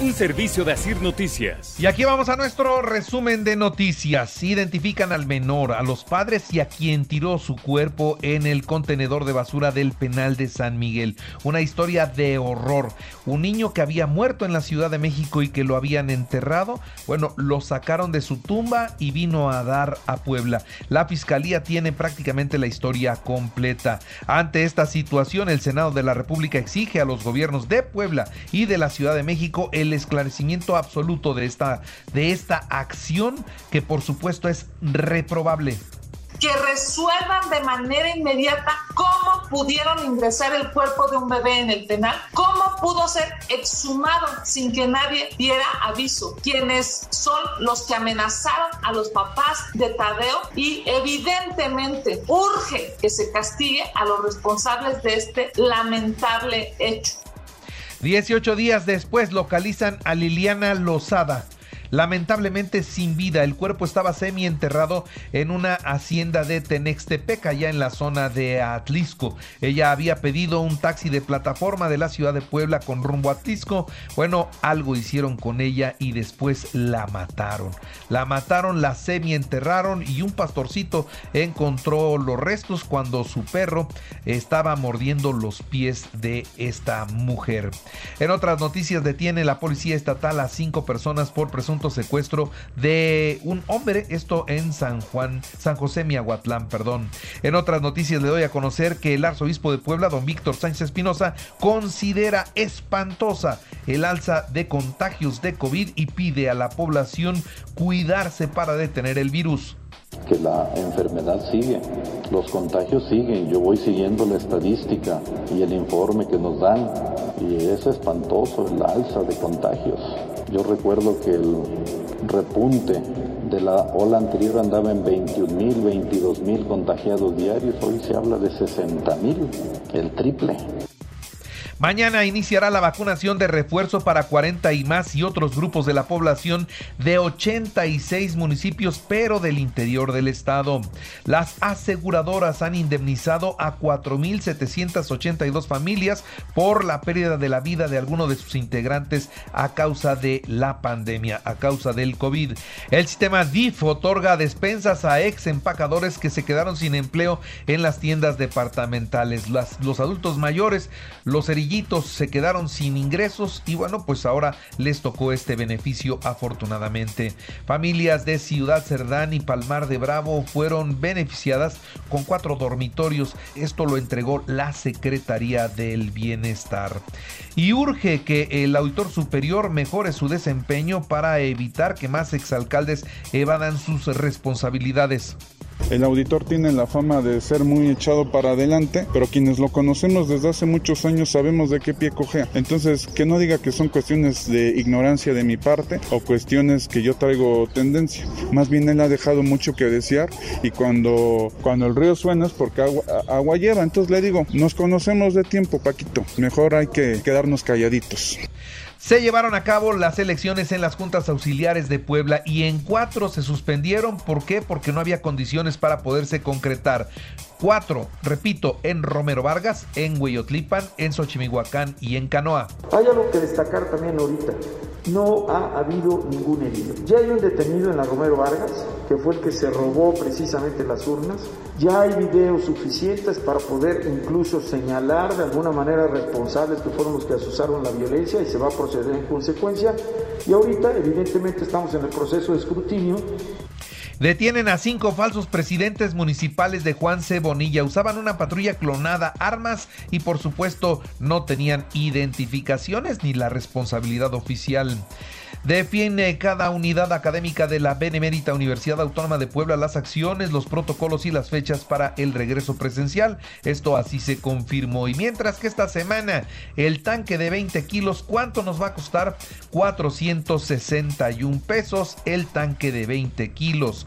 Un servicio de Asir Noticias. Y aquí vamos a nuestro resumen de noticias. Identifican al menor, a los padres y a quien tiró su cuerpo en el contenedor de basura del penal de San Miguel. Una historia de horror. Un niño que había muerto en la Ciudad de México y que lo habían enterrado, bueno, lo sacaron de su tumba y vino a dar a Puebla. La fiscalía tiene prácticamente la historia completa. Ante esta situación, el Senado de la República exige a los gobiernos de Puebla y de la Ciudad de México el esclarecimiento absoluto de esta, de esta acción que por supuesto es reprobable que resuelvan de manera inmediata cómo pudieron ingresar el cuerpo de un bebé en el penal, cómo pudo ser exhumado sin que nadie diera aviso, quienes son los que amenazaron a los papás de Tadeo y evidentemente urge que se castigue a los responsables de este lamentable hecho. 18 días después localizan a Liliana Lozada lamentablemente sin vida. El cuerpo estaba semi enterrado en una hacienda de Tenextepec, allá en la zona de Atlisco. Ella había pedido un taxi de plataforma de la ciudad de Puebla con rumbo a Atlisco. Bueno, algo hicieron con ella y después la mataron. La mataron, la semi enterraron y un pastorcito encontró los restos cuando su perro estaba mordiendo los pies de esta mujer. En otras noticias detiene la policía estatal a cinco personas por presunto secuestro de un hombre, esto en San Juan, San José Miahuatlán, perdón. En otras noticias le doy a conocer que el arzobispo de Puebla, don Víctor Sánchez Espinosa, considera espantosa el alza de contagios de COVID y pide a la población cuidarse para detener el virus que la enfermedad sigue, los contagios siguen, yo voy siguiendo la estadística y el informe que nos dan y es espantoso el alza de contagios. Yo recuerdo que el repunte de la ola anterior andaba en 21 mil, 22 mil contagiados diarios, hoy se habla de 60 mil, el triple. Mañana iniciará la vacunación de refuerzo para 40 y más y otros grupos de la población de 86 municipios, pero del interior del estado. Las aseguradoras han indemnizado a 4.782 familias por la pérdida de la vida de alguno de sus integrantes a causa de la pandemia, a causa del COVID. El sistema DIF otorga despensas a ex empacadores que se quedaron sin empleo en las tiendas departamentales. los adultos mayores, los se quedaron sin ingresos y bueno, pues ahora les tocó este beneficio afortunadamente. Familias de Ciudad Cerdán y Palmar de Bravo fueron beneficiadas con cuatro dormitorios. Esto lo entregó la Secretaría del Bienestar. Y urge que el auditor superior mejore su desempeño para evitar que más exalcaldes evadan sus responsabilidades. El auditor tiene la fama de ser muy echado para adelante, pero quienes lo conocemos desde hace muchos años sabemos de qué pie cojea. Entonces, que no diga que son cuestiones de ignorancia de mi parte o cuestiones que yo traigo tendencia. Más bien él ha dejado mucho que desear y cuando, cuando el río suena es porque agua, agua lleva. Entonces le digo, nos conocemos de tiempo, Paquito. Mejor hay que quedarnos calladitos. Se llevaron a cabo las elecciones en las juntas auxiliares de Puebla y en cuatro se suspendieron. ¿Por qué? Porque no había condiciones para poderse concretar. Cuatro, repito, en Romero Vargas, en Hueyotlipan, en Xochimihuacán y en Canoa. Hay algo que destacar también ahorita. No ha habido ningún herido. Ya hay un detenido en la Romero Vargas, que fue el que se robó precisamente las urnas. Ya hay videos suficientes para poder incluso señalar de alguna manera responsables que fueron los que asusaron la violencia y se va a proceder en consecuencia. Y ahorita, evidentemente, estamos en el proceso de escrutinio Detienen a cinco falsos presidentes municipales de Juan C. Bonilla. Usaban una patrulla clonada, armas y por supuesto no tenían identificaciones ni la responsabilidad oficial. Define cada unidad académica de la Benemérita Universidad Autónoma de Puebla las acciones, los protocolos y las fechas para el regreso presencial. Esto así se confirmó. Y mientras que esta semana el tanque de 20 kilos, ¿cuánto nos va a costar? 461 pesos el tanque de 20 kilos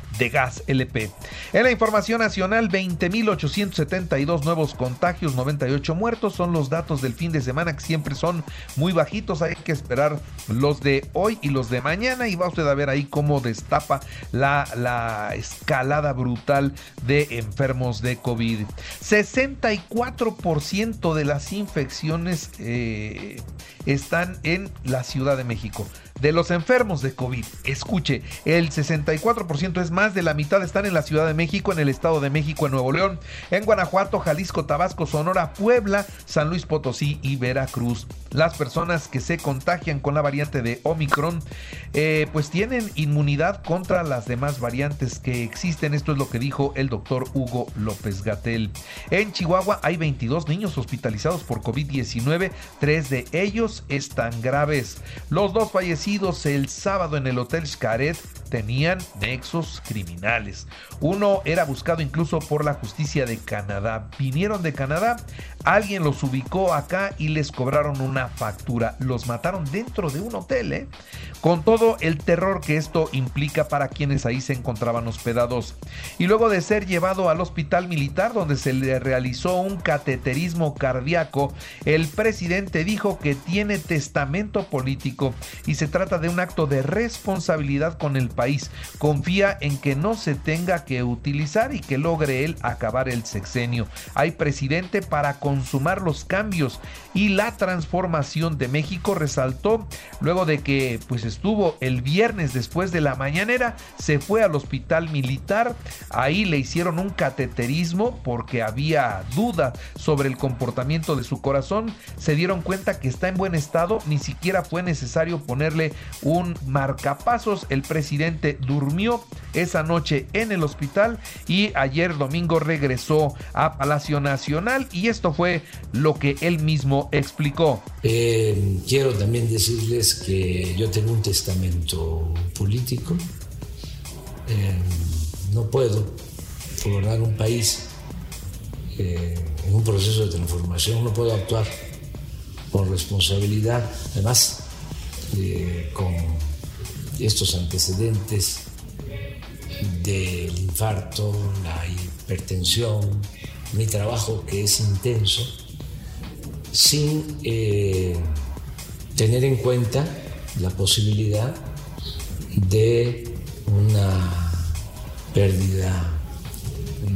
de gas LP. En la información nacional, 20.872 nuevos contagios, 98 muertos son los datos del fin de semana que siempre son muy bajitos. Hay que esperar los de hoy y los de mañana y va usted a ver ahí cómo destapa la, la escalada brutal de enfermos de COVID. 64% de las infecciones eh, están en la Ciudad de México de los enfermos de COVID. Escuche, el 64% es más de la mitad están en la Ciudad de México, en el Estado de México, en Nuevo León, en Guanajuato, Jalisco, Tabasco, Sonora, Puebla, San Luis Potosí y Veracruz. Las personas que se contagian con la variante de Omicron, eh, pues tienen inmunidad contra las demás variantes que existen. Esto es lo que dijo el doctor Hugo López Gatel. En Chihuahua hay 22 niños hospitalizados por COVID-19, tres de ellos están graves. Los dos fallecidos el sábado en el Hotel Xcaret tenían nexos criminales. Uno era buscado incluso por la justicia de Canadá. Vinieron de Canadá, alguien los ubicó acá y les cobraron una factura. Los mataron dentro de un hotel, ¿eh? con todo el terror que esto implica para quienes ahí se encontraban hospedados. Y luego de ser llevado al hospital militar donde se le realizó un cateterismo cardíaco, el presidente dijo que tiene testamento político y se trata de un acto de responsabilidad con el. Confía en que no se tenga que utilizar y que logre él acabar el sexenio. Hay presidente para consumar los cambios y la transformación de México resaltó luego de que pues estuvo el viernes después de la mañanera, se fue al hospital militar, ahí le hicieron un cateterismo porque había duda sobre el comportamiento de su corazón, se dieron cuenta que está en buen estado, ni siquiera fue necesario ponerle un marcapasos, el presidente durmió esa noche en el hospital y ayer domingo regresó a Palacio Nacional y esto fue lo que él mismo explicó. Eh, quiero también decirles que yo tengo un testamento político. Eh, no puedo gobernar un país eh, en un proceso de transformación, no puedo actuar con responsabilidad, además con estos antecedentes del infarto, la hipertensión, mi trabajo que es intenso, sin eh, tener en cuenta la posibilidad de una pérdida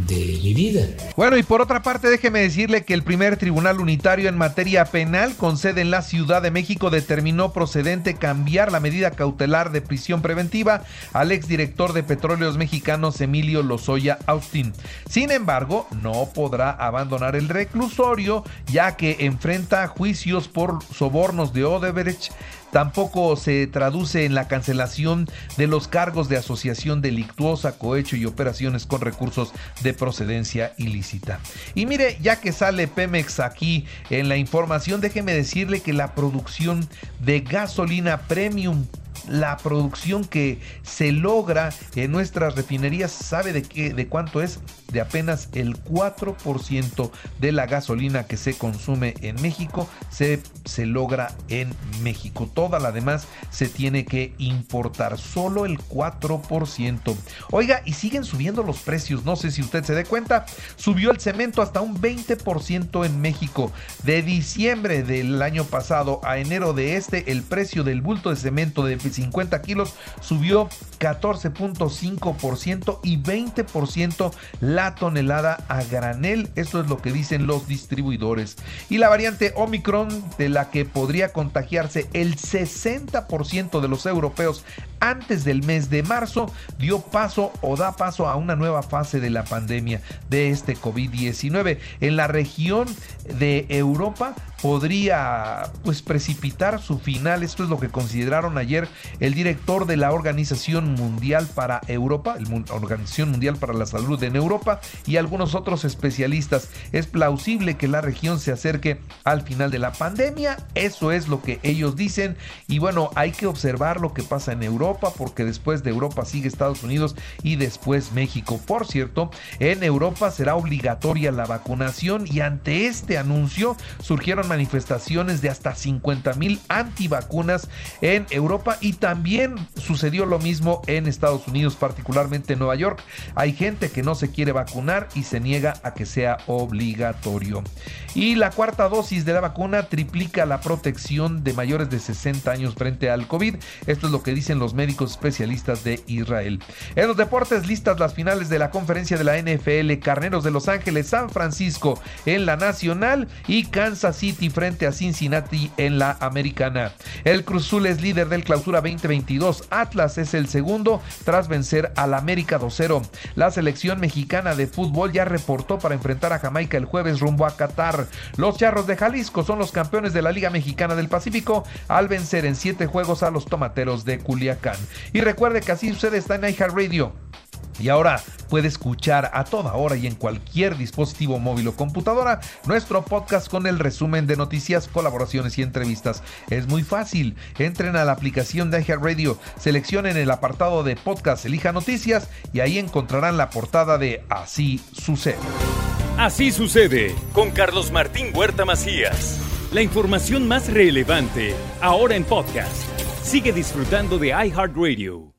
de mi vida. Bueno, y por otra parte, déjeme decirle que el primer tribunal unitario en materia penal con sede en la Ciudad de México determinó procedente cambiar la medida cautelar de prisión preventiva al exdirector de Petróleos Mexicanos Emilio Lozoya Austin. Sin embargo, no podrá abandonar el reclusorio ya que enfrenta juicios por sobornos de Odebrecht Tampoco se traduce en la cancelación de los cargos de asociación delictuosa, cohecho y operaciones con recursos de procedencia ilícita. Y mire, ya que sale Pemex aquí en la información, déjeme decirle que la producción de gasolina premium la producción que se logra en nuestras refinerías, ¿sabe de qué de cuánto es? De apenas el 4% de la gasolina que se consume en México se, se logra en México. Toda la demás se tiene que importar, solo el 4%. Oiga, y siguen subiendo los precios, no sé si usted se dé cuenta, subió el cemento hasta un 20% en México. De diciembre del año pasado a enero de este, el precio del bulto de cemento de 50 kilos subió 14.5% y 20% la tonelada a granel. Esto es lo que dicen los distribuidores. Y la variante Omicron, de la que podría contagiarse el 60% de los europeos antes del mes de marzo dio paso o da paso a una nueva fase de la pandemia de este COVID-19. En la región de Europa podría pues precipitar su final. Esto es lo que consideraron ayer el director de la Organización Mundial para Europa, la Organización Mundial para la Salud en Europa y algunos otros especialistas. Es plausible que la región se acerque al final de la pandemia. Eso es lo que ellos dicen. Y bueno, hay que observar lo que pasa en Europa porque después de Europa sigue Estados Unidos y después México. Por cierto, en Europa será obligatoria la vacunación y ante este anuncio surgieron manifestaciones de hasta 50 mil antivacunas en Europa y también sucedió lo mismo en Estados Unidos, particularmente en Nueva York. Hay gente que no se quiere vacunar y se niega a que sea obligatorio. Y la cuarta dosis de la vacuna triplica la protección de mayores de 60 años frente al COVID. Esto es lo que dicen los médicos especialistas de Israel. En los deportes listas las finales de la conferencia de la NFL, Carneros de Los Ángeles, San Francisco en la Nacional y Kansas City frente a Cincinnati en la Americana. El Cruzul es líder del clausura 2022. Atlas es el segundo tras vencer al América 2-0. La selección mexicana de fútbol ya reportó para enfrentar a Jamaica el jueves rumbo a Qatar. Los Charros de Jalisco son los campeones de la Liga Mexicana del Pacífico al vencer en siete juegos a los Tomateros de Culiacán. Y recuerde que así sucede está en iHeartRadio. Y ahora puede escuchar a toda hora y en cualquier dispositivo móvil o computadora nuestro podcast con el resumen de noticias, colaboraciones y entrevistas. Es muy fácil. Entren a la aplicación de Radio, seleccionen el apartado de podcast, elija noticias y ahí encontrarán la portada de Así sucede. Así sucede con Carlos Martín Huerta Macías. La información más relevante ahora en podcast. Sigue disfrutando de iHeartRadio.